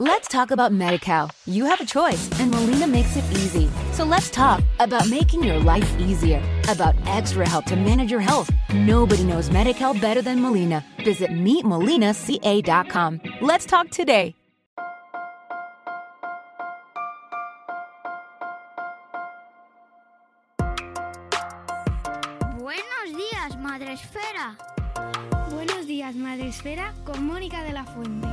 Let's talk about MediCal. You have a choice, and Molina makes it easy. So let's talk about making your life easier, about extra help to manage your health. Nobody knows MediCal better than Molina. Visit meetmolinaca.com. Let's talk today. Buenos días, Madre Esfera. Buenos días, Madre Esfera, con Mónica de la Fuente.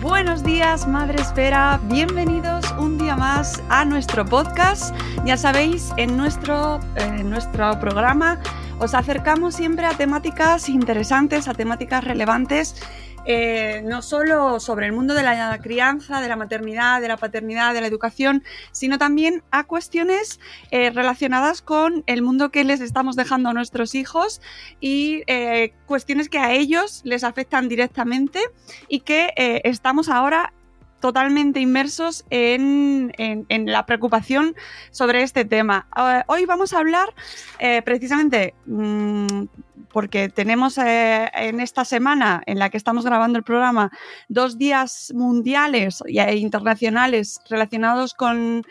Buenos días, Madre Esfera. Bienvenidos un día más a nuestro podcast. Ya sabéis, en nuestro, en nuestro programa os acercamos siempre a temáticas interesantes, a temáticas relevantes eh, no solo sobre el mundo de la crianza, de la maternidad, de la paternidad, de la educación, sino también a cuestiones eh, relacionadas con el mundo que les estamos dejando a nuestros hijos y eh, cuestiones que a ellos les afectan directamente y que estamos ahora totalmente inmersos en, la preocupación sobre este tema. hoy vamos a hablar precisamente mm, porque tenemos eh, en esta semana en la que estamos grabando el programa dos días mundiales e internacionales relacionados con,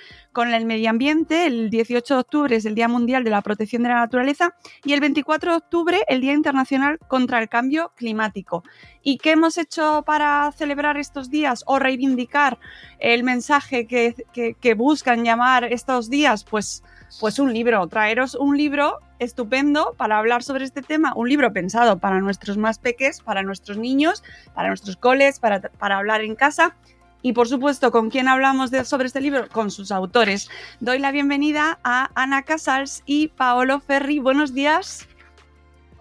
el medio ambiente. El 18 de octubre es el Día Mundial de la Protección de la Naturaleza y el 24 de octubre el Día Internacional contra el Cambio Climático. ¿Y qué hemos hecho para celebrar estos días o reivindicar el mensaje que, que buscan llamar estos días? Pues pues un libro, traeros un libro estupendo para hablar sobre este tema, un libro pensado para nuestros más peques, para nuestros niños, para nuestros coles, para, hablar en casa. Y por supuesto, ¿con quién hablamos sobre este libro? Con sus autores. Doy la bienvenida a Ana Casals y Paolo Ferri. Buenos días.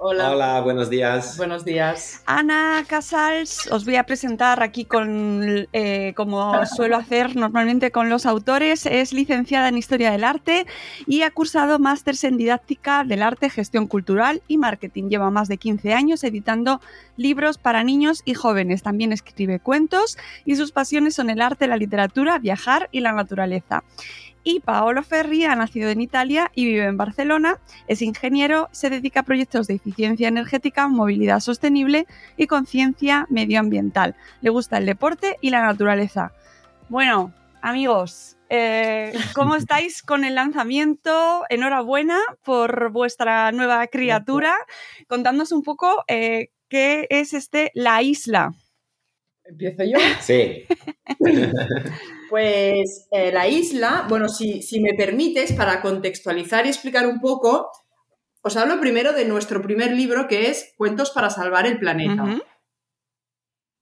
Hola. Hola, buenos días. Buenos días. Ana Casals, os voy a presentar aquí con, eh, como suelo hacer normalmente con los autores. Es licenciada en Historia del Arte y ha cursado másters en Didáctica del Arte, Gestión Cultural y Marketing. Lleva más de 15 años editando libros para niños y jóvenes. También escribe cuentos y sus pasiones son el arte, la literatura, viajar y la naturaleza. Y Paolo Ferri ha nacido en Italia y vive en Barcelona. Es ingeniero, se dedica a proyectos de eficiencia energética, movilidad sostenible y conciencia medioambiental. Le gusta el deporte y la naturaleza. Bueno, amigos, eh, ¿cómo estáis con el lanzamiento? Enhorabuena por vuestra nueva criatura. Contándonos un poco eh, qué es este La Isla. ¿Empiezo yo? Sí. pues eh, la isla, bueno, si, me permites, para contextualizar y explicar un poco, os hablo primero de nuestro primer libro que es Cuentos para salvar el planeta.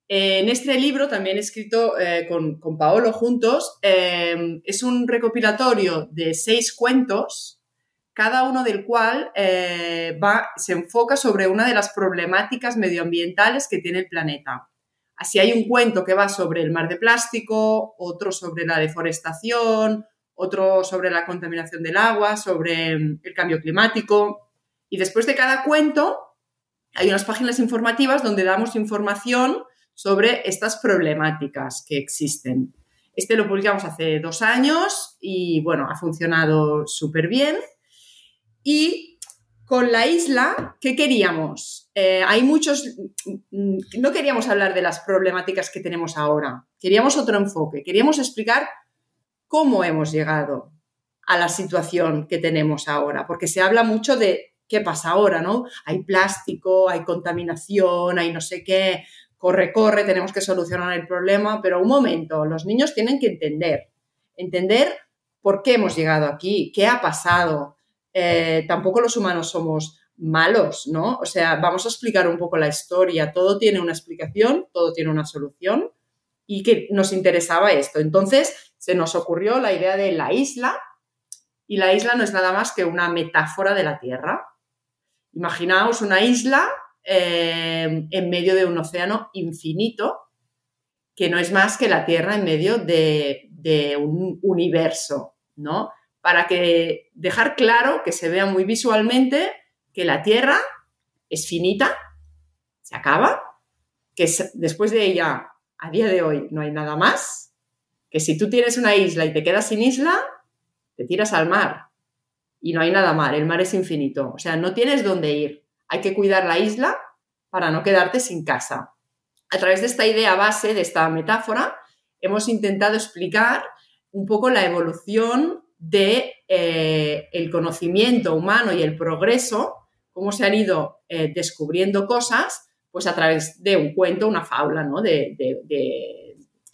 en este libro, también escrito eh, con, Paolo juntos, es un recopilatorio de seis cuentos, cada uno del cual eh, va, se enfoca sobre una de las problemáticas medioambientales que tiene el planeta. Así hay un cuento que va sobre el mar de plástico, otro sobre la deforestación, otro sobre la contaminación del agua, sobre mm, el cambio climático. Y después de cada cuento hay unas páginas informativas donde damos información sobre estas problemáticas que existen. Este lo publicamos hace dos años y bueno, ha funcionado súper bien. Y con la isla, ¿qué queríamos? Eh, hay muchos, mm, no queríamos hablar de las problemáticas que tenemos ahora, queríamos otro enfoque, queríamos explicar cómo hemos llegado a la situación que tenemos ahora, porque se habla mucho de qué pasa ahora, ¿no? Hay plástico, hay contaminación, hay no sé qué, corre, corre, tenemos que solucionar el problema, pero un momento, los niños tienen que entender, entender por qué hemos llegado aquí, qué ha pasado, eh, tampoco los humanos somos malos, ¿no? O sea, vamos a explicar un poco la historia, todo tiene una explicación, todo tiene una solución y que nos interesaba esto. Entonces se nos ocurrió la idea de la isla y la isla no es nada más que una metáfora de la Tierra. Imaginaos una isla eh, en medio de un océano infinito que no es más que la Tierra en medio de, de un universo, ¿no? Para que dejar claro que se vea muy visualmente que la Tierra es finita, se acaba, que después de ella, a día de hoy, no hay nada más, que si tú tienes una isla y te quedas sin isla, te tiras al mar y no hay nada mar, el mar es infinito, o sea, no tienes dónde ir, hay que cuidar la isla para no quedarte sin casa. A través de esta idea base, de esta metáfora, hemos intentado explicar un poco la evolución de eh, el conocimiento humano y el progreso, cómo se han ido eh, descubriendo cosas, pues a través de un cuento, una fábula, ¿no? De,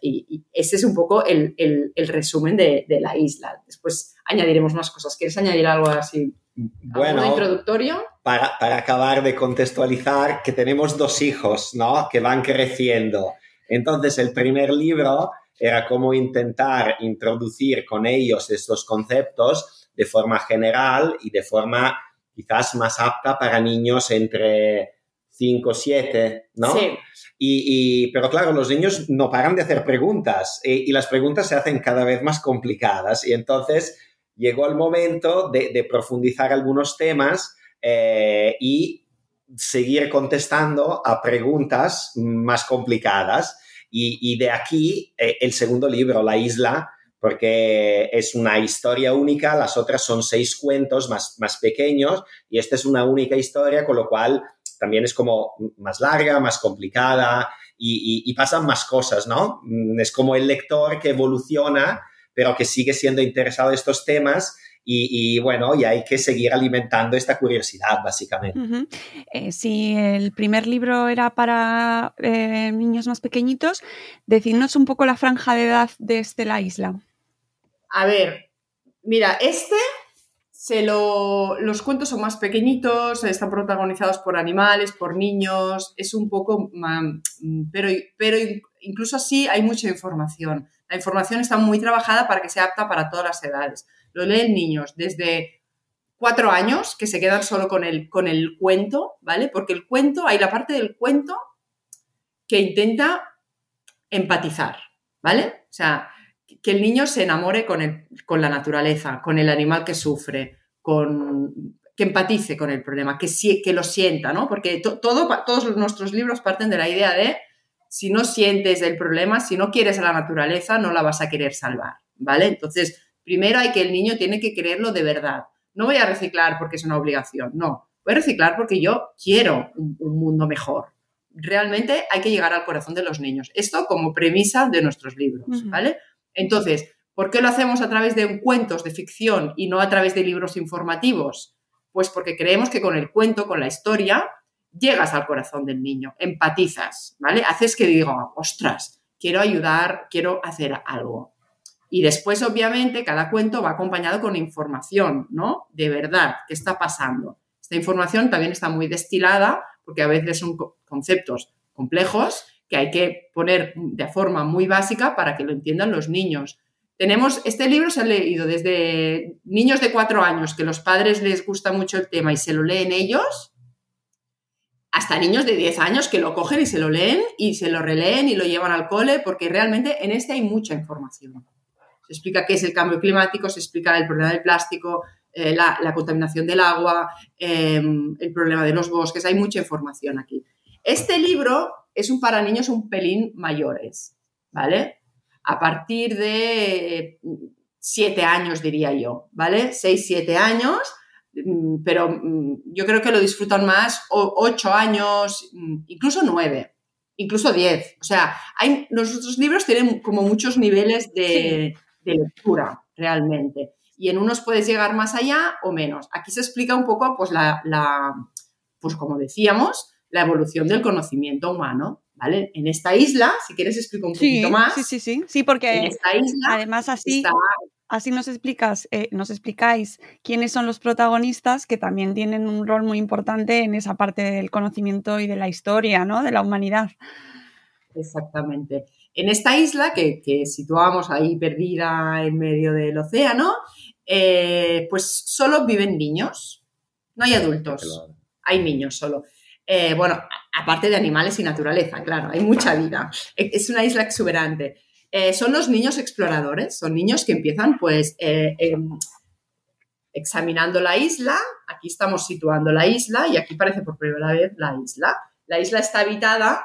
y, ese es un poco el, resumen de, la isla. Después añadiremos más cosas. ¿Quieres añadir algo así? Bueno, introductorio? Para, para, acabar de contextualizar, que tenemos dos hijos, ¿no? Que van creciendo. Entonces, el primer libro era cómo intentar introducir con ellos estos conceptos de forma general y de forma quizás más apta para niños entre 5, 7, ¿no? Sí. Y, pero claro, los niños no paran de hacer preguntas y, las preguntas se hacen cada vez más complicadas y entonces llegó el momento de, profundizar algunos temas eh, y seguir contestando a preguntas más complicadas y, de aquí eh, el segundo libro, La isla, porque es una historia única, las otras son seis cuentos más, más pequeños y esta es una única historia, con lo cual también es como más larga, más complicada y, pasan más cosas, ¿no? Mm, es como el lector que evoluciona, pero que sigue siendo interesado en estos temas y, bueno, y hay que seguir alimentando esta curiosidad, básicamente. Eh, si el primer libro era para eh, niños más pequeñitos, decidnos un poco la franja de edad de este La Isla. A ver, mira, este se lo, los cuentos son más pequeñitos, están protagonizados por animales, por niños, es un poco, pero, pero incluso así hay mucha información. La información está muy trabajada para que sea apta para todas las edades lo leen niños desde cuatro años que se quedan solo con el, con el cuento, ¿vale? Porque el cuento, hay la parte del cuento que intenta empatizar, ¿vale? O sea, que el niño se enamore con, con la naturaleza, con el animal que sufre, con, que empatice con el problema, que, que lo sienta, ¿no? Porque todo, todos nuestros libros parten de la idea de si no sientes el problema, si no quieres a la naturaleza, no la vas a querer salvar, ¿vale? Entonces, Primero hay que el niño tiene que quererlo de verdad. No voy a reciclar porque es una obligación, no. Voy a reciclar porque yo quiero un, mundo mejor. Realmente hay que llegar al corazón de los niños. Esto como premisa de nuestros libros, ¿vale? Entonces, ¿por qué lo hacemos a través de cuentos de ficción y no a través de libros informativos? Pues porque creemos que con el cuento, con la historia, llegas al corazón del niño, empatizas, ¿vale? Haces que diga, ostras, quiero ayudar, quiero hacer algo. Y después, obviamente, cada cuento va acompañado con información, ¿no? De verdad, ¿qué está pasando? Esta información también está muy destilada porque a veces son conceptos complejos que hay que poner de forma muy básica para que lo entiendan los niños. Tenemos, este libro se ha leído desde niños de cuatro años, que los padres les gusta mucho el tema y se lo leen ellos, hasta niños de 10 años que lo cogen y se lo leen y se lo releen y lo llevan al cole, porque realmente en este hay mucha información se explica qué es el cambio climático, se explica el problema del plástico, eh, la, contaminación del agua, em, el problema de los bosques, hay mucha información aquí. Este libro es un para niños un pelín mayores, ¿vale? A partir de siete años, diría yo, ¿vale? Seis, siete años, mm, pero mm, yo creo que lo disfrutan más ocho años, mm, incluso nueve, incluso diez. O sea, hay, los otros libros tienen como muchos niveles de, de lectura realmente. Y en unos puedes llegar más allá o menos. Aquí se explica un poco, pues, la, pues como decíamos, la evolución del conocimiento humano, ¿vale? En esta isla, si quieres explico un poquito más. Sí, sí, sí, sí, porque en esta isla además así, así nos explicas, eh, nos explicáis quiénes son los protagonistas que también tienen un rol muy importante en esa parte del conocimiento y de la historia, ¿no? De la humanidad. Exactamente. En esta isla, que, situamos ahí perdida en medio del océano, eh, pues solo viven niños, no hay adultos, hay niños solo. Eh, bueno, aparte de animales y naturaleza, claro, hay mucha vida. E, es una isla exuberante. Eh, son los niños exploradores, son niños que empiezan pues eh, em, examinando la isla, aquí estamos situando la isla y aquí parece por primera vez la isla. La isla está habitada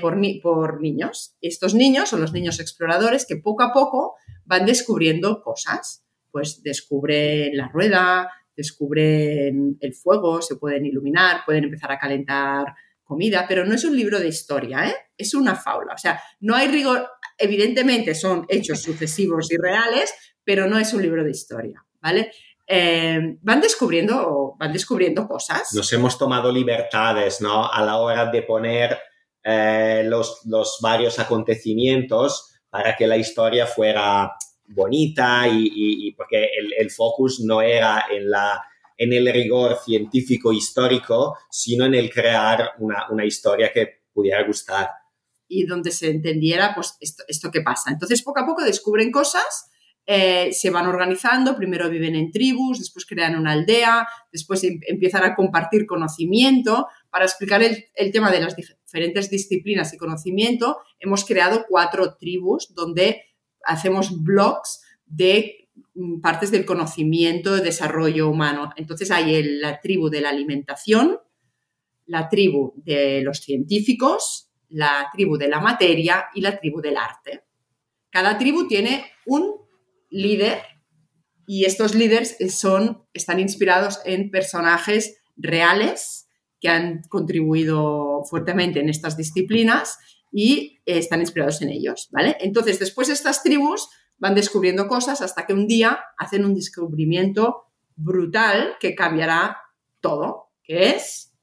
por, por niños. Estos niños son los niños exploradores que poco a poco van descubriendo cosas. Pues descubren la rueda, descubren el fuego, se pueden iluminar, pueden empezar a calentar comida, pero no es un libro de historia, ¿eh? es una faula. O sea, no hay rigor, evidentemente son hechos sucesivos y reales, pero no es un libro de historia, ¿vale? Eh, van descubriendo van descubriendo cosas. Nos hemos tomado libertades, ¿no? A la hora de poner eh, los, los, varios acontecimientos para que la historia fuera bonita y, porque el, el, focus no era en, la, en el rigor científico histórico, sino en el crear una, una historia que pudiera gustar. Y donde se entendiera, pues, esto, esto que pasa. Entonces, poco a poco descubren cosas eh, se van organizando, primero viven en tribus, después crean una aldea, después em, empiezan a compartir conocimiento. Para explicar el, tema de las diferentes disciplinas y conocimiento, hemos creado cuatro tribus donde hacemos blogs de mm, partes del conocimiento, de desarrollo humano. Entonces hay la tribu de la alimentación, la tribu de los científicos, la tribu de la materia y la tribu del arte. Cada tribu tiene un líder y estos líderes son, están inspirados en personajes reales que han contribuido fuertemente en estas disciplinas y están inspirados en ellos, ¿vale? Entonces, después estas tribus van descubriendo cosas hasta que un día hacen un descubrimiento brutal que cambiará todo, que es...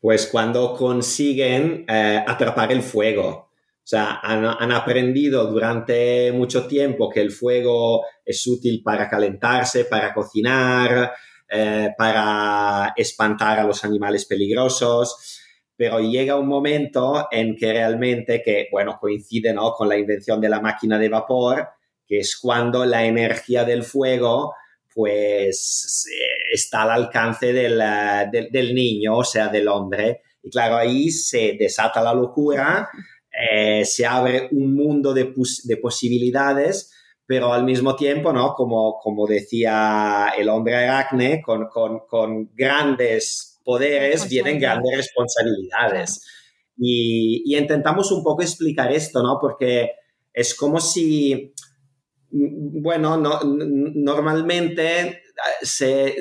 Pues cuando consiguen eh, atrapar el fuego. O sea, han, aprendido durante mucho tiempo que el fuego es útil para calentarse, para cocinar, eh, para espantar a los animales peligrosos, pero llega un momento en que realmente, que bueno, coincide ¿no? con la invención de la máquina de vapor, que es cuando la energía del fuego pues está al alcance del, del niño, o sea, del hombre. Y claro, ahí se desata la locura eh, se abre un mundo de, posibilidades, pero al mismo tiempo, ¿no? Como, como decía el hombre aracne, con, con, grandes poderes vienen grandes responsabilidades. Y, intentamos un poco explicar esto, ¿no? Porque es como si, bueno, no, normalmente eh, se,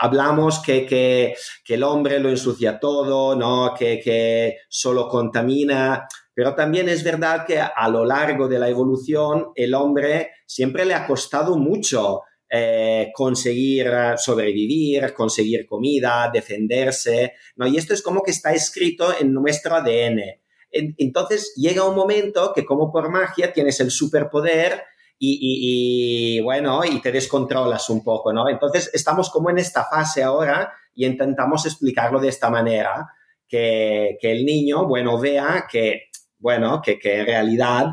hablamos que, que, que, el hombre lo ensucia todo, ¿no? Que, que solo contamina, pero también es verdad que a lo largo de la evolución el hombre siempre le ha costado mucho eh, conseguir sobrevivir, conseguir comida, defenderse, ¿no? Y esto es como que está escrito en nuestro ADN. entonces llega un momento que como por magia tienes el superpoder y, bueno, y te descontrolas un poco, ¿no? Entonces estamos como en esta fase ahora y intentamos explicarlo de esta manera, que, que el niño, bueno, vea que bueno, que, en realidad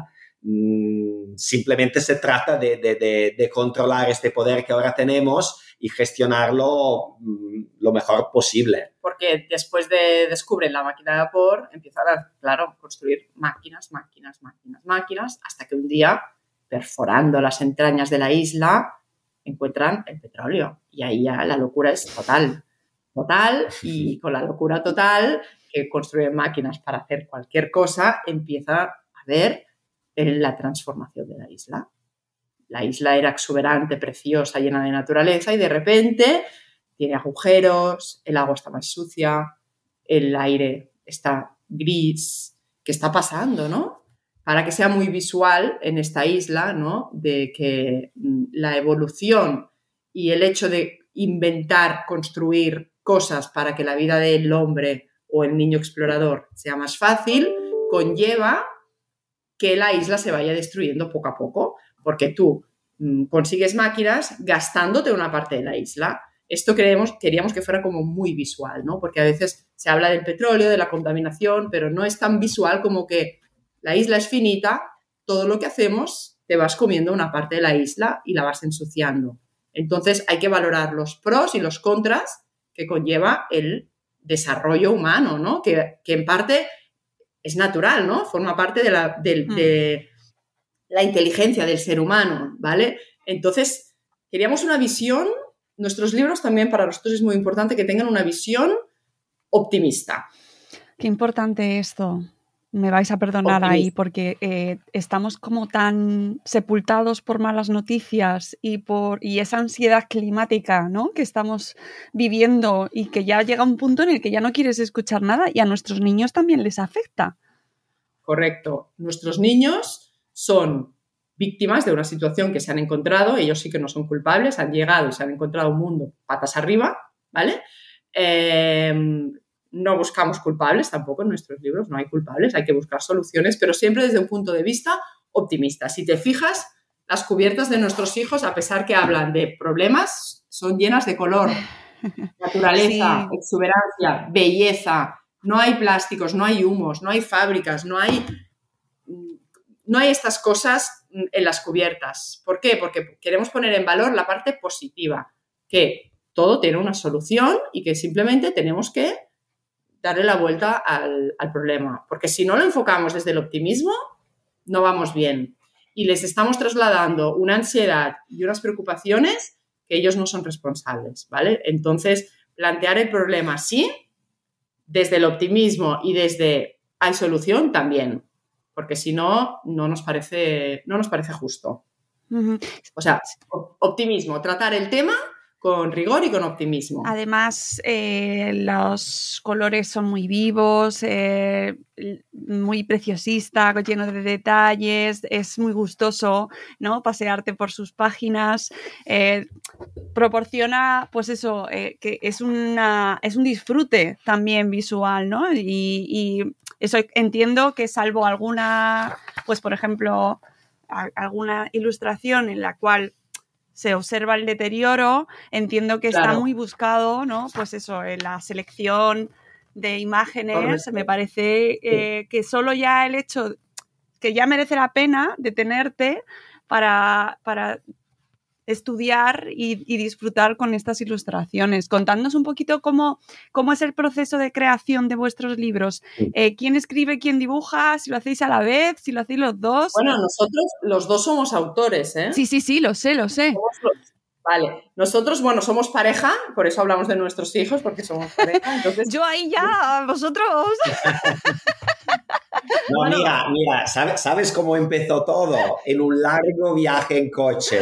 simplemente se trata de, controlar este poder que ahora tenemos y gestionarlo mm, lo mejor posible. Porque después de descubrir la máquina de vapor, empiezan a, claro, construir máquinas, máquinas, máquinas, máquinas, hasta que un día, perforando las entrañas de la isla, encuentran el petróleo. Y ahí ya la locura es total. Total, y con la locura total que construyen máquinas para hacer cualquier cosa, empieza a ver la transformación de la isla. La isla era exuberante, preciosa, llena de naturaleza y de repente tiene agujeros, el agua está más sucia, el aire está gris. ¿Qué está pasando, no? Para que sea muy visual en esta isla, ¿no? De que mm, la evolución y el hecho de inventar, construir cosas para que la vida del hombre o el niño explorador sea más fácil, conlleva que la isla se vaya destruyendo poco a poco, porque tú mm, consigues máquinas gastándote una parte de la isla. Esto queríamos, queríamos que fuera como muy visual, ¿no? Porque a veces se habla del petróleo, de la contaminación, pero no es tan visual como que la isla es finita, todo lo que hacemos te vas comiendo una parte de la isla y la vas ensuciando. Entonces hay que valorar los pros y los contras que conlleva el desarrollo humano, ¿no? Que, en parte es natural, ¿no? Forma parte de la, mm. de la inteligencia del ser humano, ¿vale? Entonces, queríamos una visión, nuestros libros también para nosotros es muy importante que tengan una visión optimista. Qué importante esto. Me vais a perdonar ahí porque eh, estamos como tan sepultados por malas noticias y por y esa ansiedad climática, ¿no? Que estamos viviendo y que ya llega un punto en el que ya no quieres escuchar nada y a nuestros niños también les afecta. Correcto. Nuestros niños son víctimas de una situación que se han encontrado, ellos sí que no son culpables, han llegado y se han encontrado un mundo patas arriba, ¿vale? Eh, no buscamos culpables tampoco en nuestros libros, no hay culpables, hay que buscar soluciones, pero siempre desde un punto de vista optimista. Si te fijas, las cubiertas de nuestros hijos, a pesar que hablan de problemas, son llenas de color, naturaleza, exuberancia, belleza. No hay plásticos, no hay humos, no hay fábricas, no hay, no hay estas cosas en las cubiertas. ¿Por qué? Porque queremos poner en valor la parte positiva, que todo tiene una solución y que simplemente tenemos que darle la vuelta al, problema. Porque si no lo enfocamos desde el optimismo, no vamos bien. Y les estamos trasladando una ansiedad y unas preocupaciones que ellos no son responsables, ¿vale? Entonces, plantear el problema sí, desde el optimismo y desde hay solución también, porque si no, no nos parece, no nos parece justo. O sea, optimismo, tratar el tema con rigor y con optimismo. Además, eh, los colores son muy vivos, eh, muy preciosista, lleno de detalles, es muy gustoso, ¿no? Pasearte por sus páginas. Eh, proporciona, pues eso, que es, una, es un disfrute también visual, ¿no? Y, y, eso entiendo que salvo alguna, pues por ejemplo, alguna ilustración en la cual se observa el deterioro, entiendo que está muy buscado, ¿no? Pues eso, en la selección de imágenes, me parece eh, que solo ya el hecho que ya merece la pena detenerte para, para estudiar y, disfrutar con estas ilustraciones. Contadnos un poquito cómo, cómo es el proceso de creación de vuestros libros. Eh, ¿Quién escribe, quién dibuja? Si lo hacéis a la vez, si lo hacéis los dos. Bueno, nosotros los dos somos autores, ¿eh? Sí, sí, sí, lo sé, lo sé. Vale, nosotros, bueno, somos pareja, por eso hablamos de nuestros hijos, porque somos pareja. Entonces... Yo ahí ya, vosotros. No, mira, mira, ¿sabes, ¿sabes cómo empezó todo? En un largo viaje en coche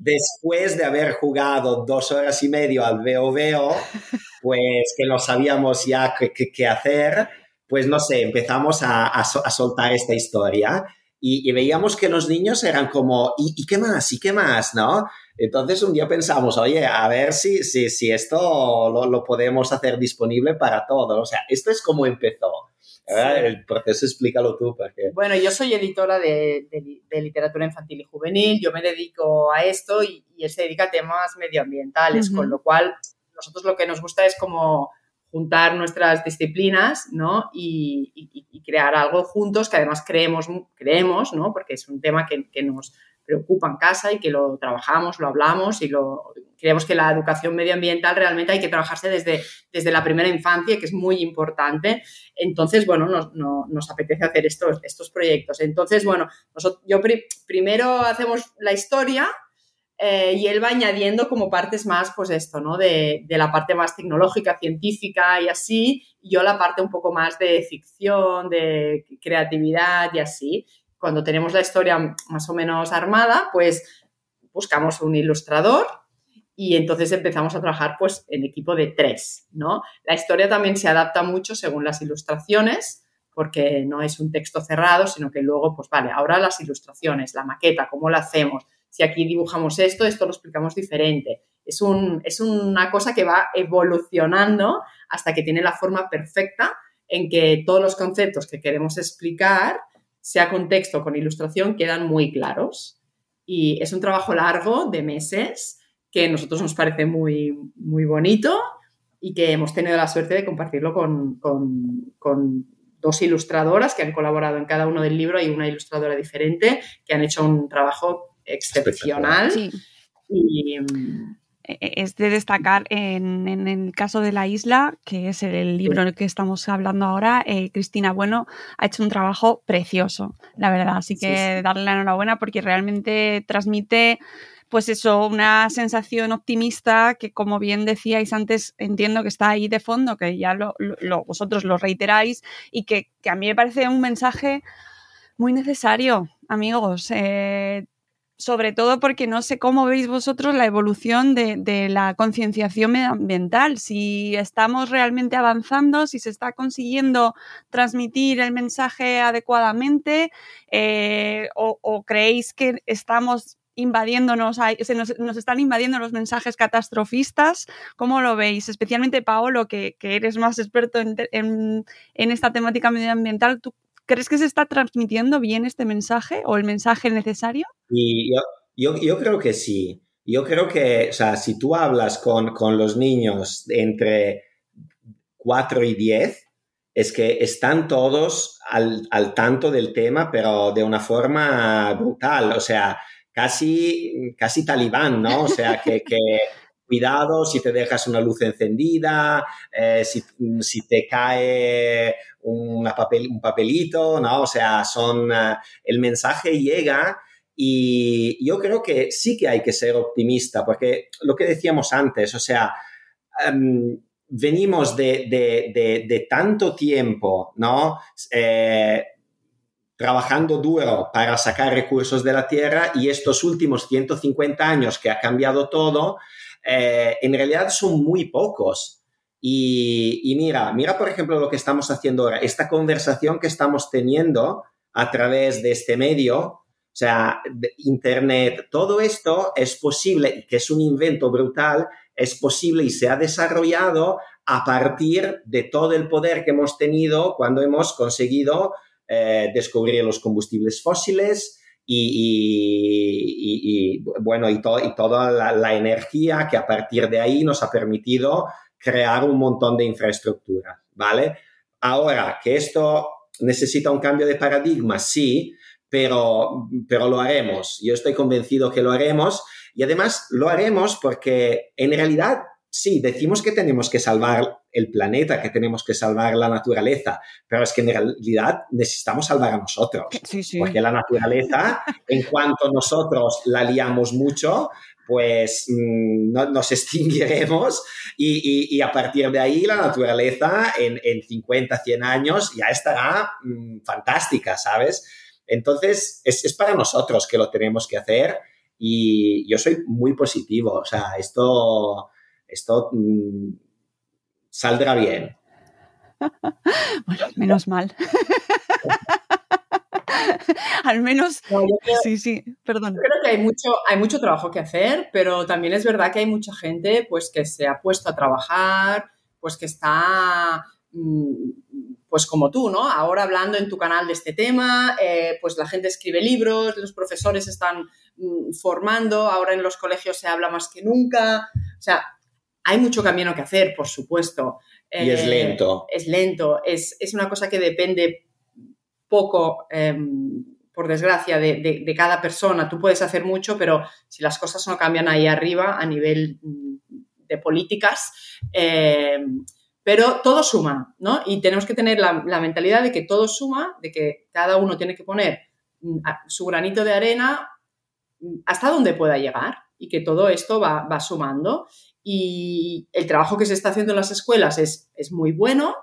después de haber jugado dos horas y medio al veo veo, pues que no sabíamos ya qué, hacer, pues no sé, empezamos a, soltar esta historia y, veíamos que los niños eran como, ¿y, qué más? ¿Y qué más? ¿No? Entonces un día pensamos, oye, a ver si, si, si esto lo, lo podemos hacer disponible para todos. O sea, esto es como empezó. El proceso explícalo tú. Porque... Bueno, yo soy editora de, literatura infantil y juvenil, yo me dedico a esto y, él se dedica a temas medioambientales, con lo cual nosotros lo que nos gusta es como juntar nuestras disciplinas ¿no? y, crear algo juntos que además creemos, creemos ¿no? porque es un tema que, que nos preocupa en casa y que lo trabajamos, lo hablamos y lo creemos que la educación medioambiental realmente hay que trabajarse desde, desde la primera infancia, que es muy importante. Entonces, bueno, nos, nos apetece hacer estos, estos proyectos. Entonces, bueno, nosotros, yo primero hacemos la historia eh, y él va añadiendo como partes más, pues esto, ¿no? De, de, la parte más tecnológica, científica y así, y yo la parte un poco más de ficción, de creatividad y así. Cuando tenemos la historia más o menos armada, pues buscamos un ilustrador y entonces empezamos a trabajar pues en equipo de tres, ¿no? La historia también se adapta mucho según las ilustraciones, porque no es un texto cerrado, sino que luego, pues vale, ahora las ilustraciones, la maqueta, cómo la hacemos, si aquí dibujamos esto, esto lo explicamos diferente. Es, un, es una cosa que va evolucionando hasta que tiene la forma perfecta en que todos los conceptos que queremos explicar, sea con texto o con ilustración, quedan muy claros. Y es un trabajo largo de meses que a nosotros nos parece muy, muy bonito y que hemos tenido la suerte de compartirlo con, dos ilustradoras que han colaborado en cada uno del libro. y una ilustradora diferente que han hecho un trabajo excepcional. Y, e, e, es de destacar en, el caso de la isla, que es el libro en el que estamos hablando ahora, eh, Cristina Bueno ha hecho un trabajo precioso, la verdad. Así que darle la enhorabuena porque realmente transmite pues eso, una sensación optimista que, como bien decíais antes, entiendo que está ahí de fondo, que ya lo, vosotros lo reiteráis y que, a mí me parece un mensaje muy necesario, amigos. Eh, sobre todo porque no sé cómo veis vosotros la evolución de, la concienciación medioambiental, si estamos realmente avanzando, si se está consiguiendo transmitir el mensaje adecuadamente eh, o, creéis que estamos invadiéndonos, se nos, están invadiendo los mensajes catastrofistas. ¿Cómo lo veis? Especialmente Paolo, que, eres más experto en, esta temática medioambiental, ¿tú crees que se está transmitiendo bien este mensaje o el mensaje necesario? Y yo, yo, creo que sí. Yo creo que, o sea, si tú hablas con, con los niños entre 4 y 10, es que están todos al, al, tanto del tema, pero de una forma brutal. O sea, casi, casi talibán, ¿no? O sea, que, cuidado si te dejas una luz encendida, eh, si, te cae un papelito, ¿no? O sea, son, eh, el mensaje llega y yo creo que sí que hay que ser optimista, porque lo que decíamos antes, o sea, em, venimos de, tanto tiempo, ¿no? Eh, trabajando duro para sacar recursos de la tierra y estos últimos 150 años que ha cambiado todo, eh, en realidad son muy pocos. Y, mira, mira por ejemplo lo que estamos haciendo ahora, esta conversación que estamos teniendo a través de este medio, o sea, Internet, todo esto es posible, que es un invento brutal, es posible y se ha desarrollado a partir de todo el poder que hemos tenido cuando hemos conseguido eh, descubrir los combustibles fósiles y, bueno, y, y toda la, energía que a partir de ahí nos ha permitido crear un montón de infraestructura, ¿vale? Ahora, que esto necesita un cambio de paradigma, sí, pero, pero lo haremos. Yo estoy convencido que lo haremos y además lo haremos porque en realidad sí, decimos que tenemos que salvar el planeta, que tenemos que salvar la naturaleza, pero es que en realidad necesitamos salvar a nosotros. Porque la naturaleza, en cuanto nosotros la liamos mucho, pues mm, nos extinguiremos y, a partir de ahí la naturaleza en, 50, 100 años ya estará mm, fantástica, ¿sabes? Entonces, es, es para nosotros que lo tenemos que hacer y yo soy muy positivo, o sea, esto esto mm, saldrá bien. bueno, menos mal. Al menos, sí, sí, perdón. creo que hay mucho, hay mucho trabajo que hacer, pero también es verdad que hay mucha gente pues, que se ha puesto a trabajar, pues que está, mm, pues como tú, ¿no? Ahora hablando en tu canal de este tema, eh, pues la gente escribe libros, los profesores están mm, formando, ahora en los colegios se habla más que nunca. O sea, hay mucho camino que hacer, por supuesto. Y es eh, lento. Es lento. Es, una cosa que depende poco, em, por desgracia, de, cada persona. Tú puedes hacer mucho, pero si las cosas no cambian ahí arriba a nivel mm, de políticas, em, pero todo suma, ¿no? Y tenemos que tener la, mentalidad de que todo suma, de que cada uno tiene que poner mm, su granito de arena mm, hasta donde pueda llegar y que todo esto va, va sumando y el trabajo que se está haciendo en las escuelas es, muy bueno.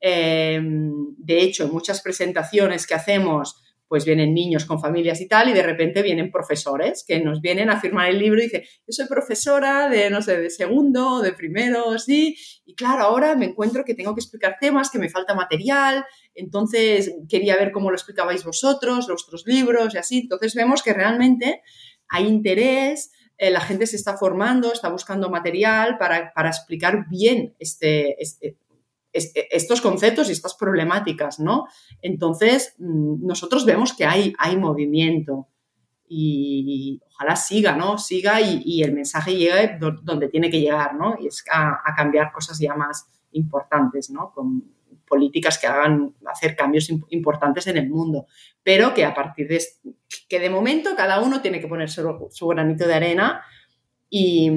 Em, de hecho, en muchas presentaciones que hacemos, pues vienen niños con familias y tal, y de repente vienen profesores que nos vienen a firmar el libro y dicen, yo soy profesora de, no sé, de segundo, de primero, sí, y claro, ahora me encuentro que tengo que explicar temas, que me falta material, entonces quería ver cómo lo explicabais vosotros, los otros libros y así. Entonces vemos que realmente hay interés, eh, la gente se está formando, está buscando material para, explicar bien este, este, estos conceptos y estas problemáticas, ¿no? Entonces, mm, nosotros vemos que hay, hay movimiento y ojalá siga, ¿no? Siga y, el mensaje llegue donde tiene que llegar, ¿no? Y es a, cambiar cosas ya más importantes, ¿no? Con políticas que hagan hacer cambios importantes en el mundo, pero que a partir de que de momento cada uno tiene que poner su, granito de arena y,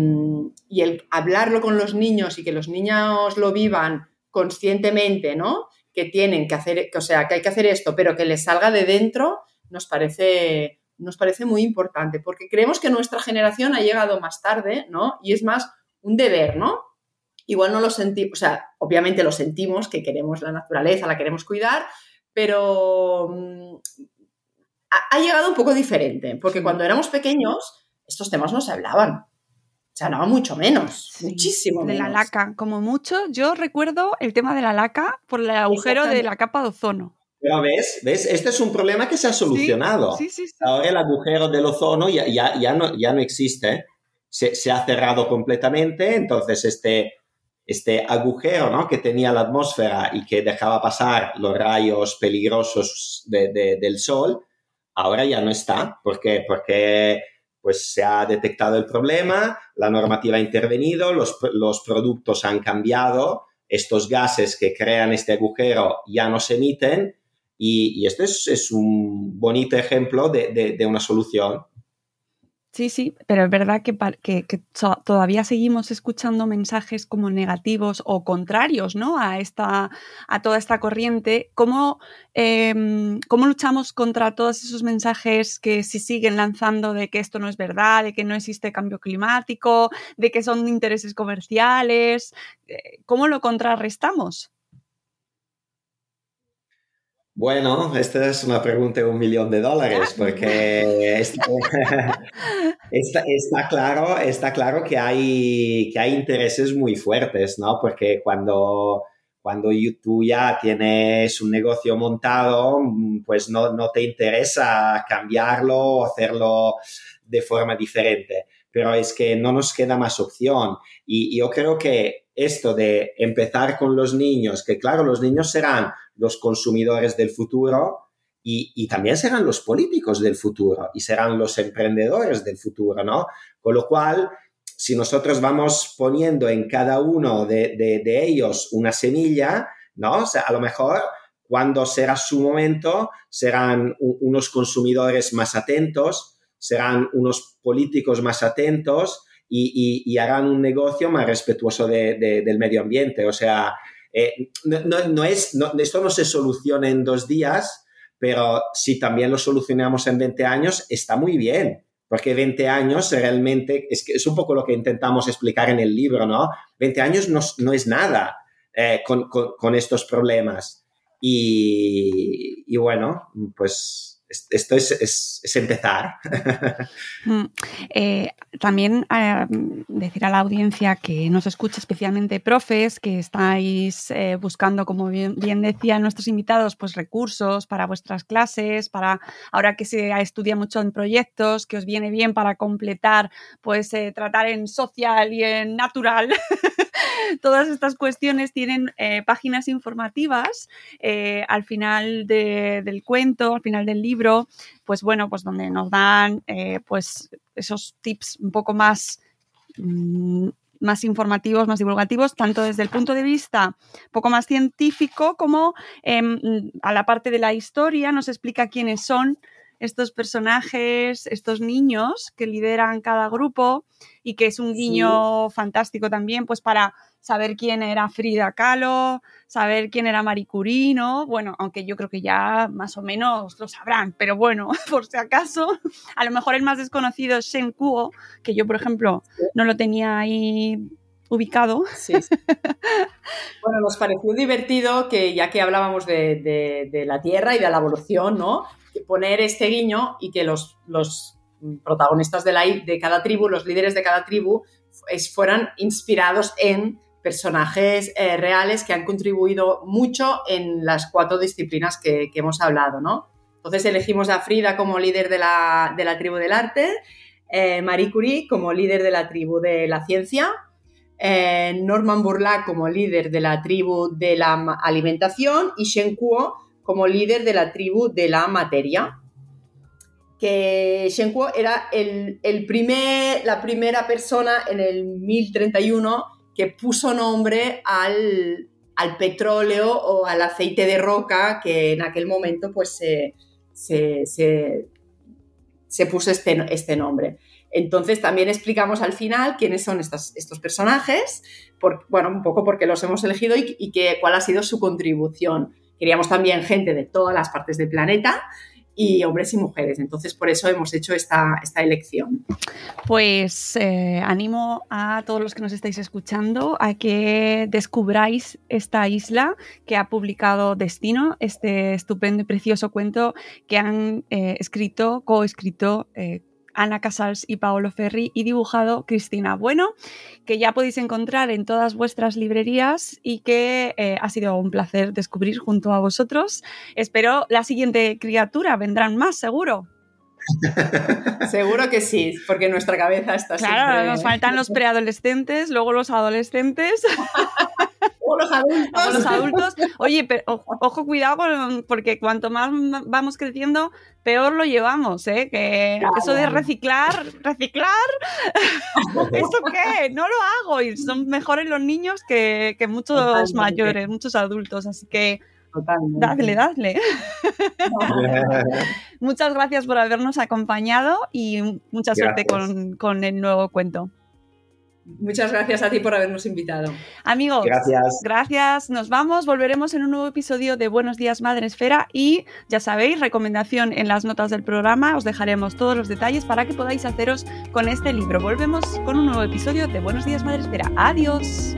y, el hablarlo con los niños y que los niños lo vivan conscientemente, ¿no? Que tienen que hacer, o sea, que hay que hacer esto, pero que les salga de dentro, nos parece, nos parece muy importante, porque creemos que nuestra generación ha llegado más tarde, ¿no? Y es más un deber, ¿no? Igual no lo sentimos, o sea, obviamente lo sentimos, que queremos la naturaleza, la queremos cuidar, pero mm, ha, llegado un poco diferente, porque cuando éramos pequeños, estos temas no se hablaban. Se hablaba mucho menos, muchísimo menos. De la laca, como mucho. Yo recuerdo el tema de la laca por el agujero de la capa de ozono. Pero ves, ves, este es un problema que se ha solucionado. Ahora el agujero del ozono ya, ya, ya, no, ya no existe, se, se, ha cerrado completamente, entonces este, este agujero ¿no? que tenía la atmósfera y que dejaba pasar los rayos peligrosos del sol, ahora ya no está. ¿Por qué? Porque pues se ha detectado el problema, la normativa ha intervenido, los, los productos han cambiado, estos gases que crean este agujero ya no se emiten y, y esto es, es, un bonito ejemplo de, de, de una solución. Sí, sí, pero es verdad que, todavía seguimos escuchando mensajes como negativos o contrarios ¿no? a, esta, a toda esta corriente. ¿Cómo, em, ¿Cómo luchamos contra todos esos mensajes que se siguen lanzando de que esto no es verdad, de que no existe cambio climático, de que son intereses comerciales? Eh, ¿Cómo lo contrarrestamos? Bueno, esta es una pregunta de un millón de dólares, porque está, claro, está claro que hay, que hay intereses muy fuertes, ¿no? Porque cuando, cuando tú ya tienes un negocio montado, pues no, no te interesa cambiarlo o hacerlo de forma diferente. Pero es que no nos queda más opción. Y yo creo que esto de empezar con los niños, que claro, los niños serán los consumidores del futuro y, también serán los políticos del futuro y serán los emprendedores del futuro, ¿no? Con lo cual, si nosotros vamos poniendo en cada uno de, ellos una semilla, ¿no? O sea, a lo mejor cuando será su momento, serán unos consumidores más atentos, serán unos políticos más atentos y, harán un negocio más respetuoso del medio ambiente. O sea, eh, no, es, esto no se soluciona en dos días, pero si también lo solucionamos en 20 años, está muy bien. Porque 20 años realmente, es, que es un poco lo que intentamos explicar en el libro, ¿no? 20 años no, es nada eh, con, estos problemas. Y, y bueno, pues esto es, empezar. Mm, eh, también eh, decir a la audiencia que nos escucha, especialmente profes, que estáis eh, buscando, como bien, decían nuestros invitados, pues recursos para vuestras clases, para ahora que se estudia mucho en proyectos, que os viene bien para completar, pues tratar en social y en natural. Todas estas cuestiones tienen páginas informativas al final del cuento, al final del libro pues bueno, pues donde nos dan eh, pues esos tips un poco más mm, más informativos, más divulgativos, tanto desde el punto de vista un poco más científico como em, a la parte de la historia, nos explica quiénes son estos personajes, estos niños que lideran cada grupo y que es un guiño fantástico también, pues para saber quién era Frida Kahlo, saber quién era Marie Curie, ¿no? Bueno, aunque yo creo que ya más o menos lo sabrán, pero bueno, por si acaso, a lo mejor el más desconocido es Shen Kuo, que yo, por ejemplo, no lo tenía ahí ubicado. Sí, Bueno, nos pareció divertido que ya que hablábamos de, la Tierra y de la evolución, ¿no? Poner este guiño y que los, los protagonistas de, la, de cada tribu, los líderes de cada tribu, fueran inspirados en personajes eh, reales que han contribuido mucho en las cuatro disciplinas que, hemos hablado, ¿no? Entonces elegimos a Frida como líder de la, tribu del arte, eh, Marie Curie como líder de la tribu de la ciencia, eh, Norman Burlack como líder de la tribu de la alimentación y Shen Kuo como líder de la tribu de la materia. Que Shen Kuo era el, el primer, la primera persona en el 1031 que puso nombre al, petróleo o al aceite de roca que en aquel momento pues se, se, puso este, este nombre. Entonces también explicamos al final quiénes son estos, estos personajes, bueno, un poco porque los hemos elegido y, y que, cuál ha sido su contribución. Queríamos también gente de todas las partes del planeta y hombres y mujeres. Entonces, por eso hemos hecho esta, esta elección. Pues eh, animo a todos los que nos estáis escuchando a que descubráis esta isla que ha publicado Destino, este estupendo y precioso cuento que han eh, escrito, coescrito eh, Ana Casals y Paolo Ferri y dibujado Cristina Bueno, que ya podéis encontrar en todas vuestras librerías y que eh, ha sido un placer descubrir junto a vosotros. Espero la siguiente criatura, vendrán más seguro. Seguro que sí, porque nuestra cabeza está Claro, nos faltan los preadolescentes, luego los adolescentes. o los adultos. los adultos. Oye, pero, ojo, cuidado porque cuanto más vamos creciendo, peor lo llevamos, ¿eh? Que eso de reciclar, reciclar, ¿eso qué? No lo hago y son mejores los niños que, que muchos mayores, muchos adultos, así que Totalmente. Dadle, dadle. Muchas gracias por habernos acompañado y mucha suerte con, con, el nuevo cuento. Muchas gracias a ti por habernos invitado. Amigos, gracias. gracias. Nos vamos. Volveremos en un nuevo episodio de Buenos Días Madre Esfera y ya sabéis, recomendación en las notas del programa. Os dejaremos todos los detalles para que podáis haceros con este libro. Volvemos con un nuevo episodio de Buenos Días Madre Esfera. Adiós.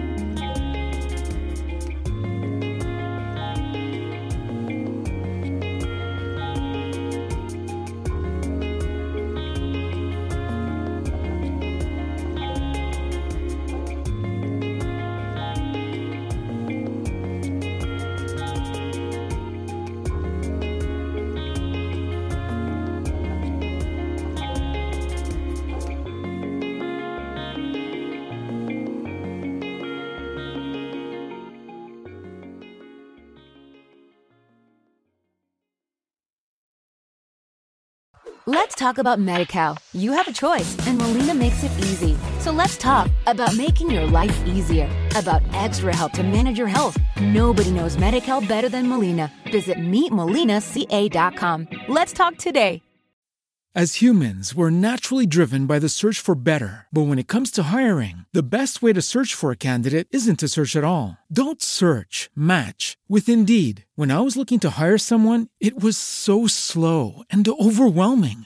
Let's talk about MediCal. You have a choice, and Molina makes it easy. So let's talk about making your life easier, about extra help to manage your health. Nobody knows MediCal better than Molina. Visit meetmolinaca.com. Let's talk today. As humans, we're naturally driven by the search for better. But when it comes to hiring, the best way to search for a candidate isn't to search at all. Don't search, match with Indeed. When I was looking to hire someone, it was so slow and overwhelming.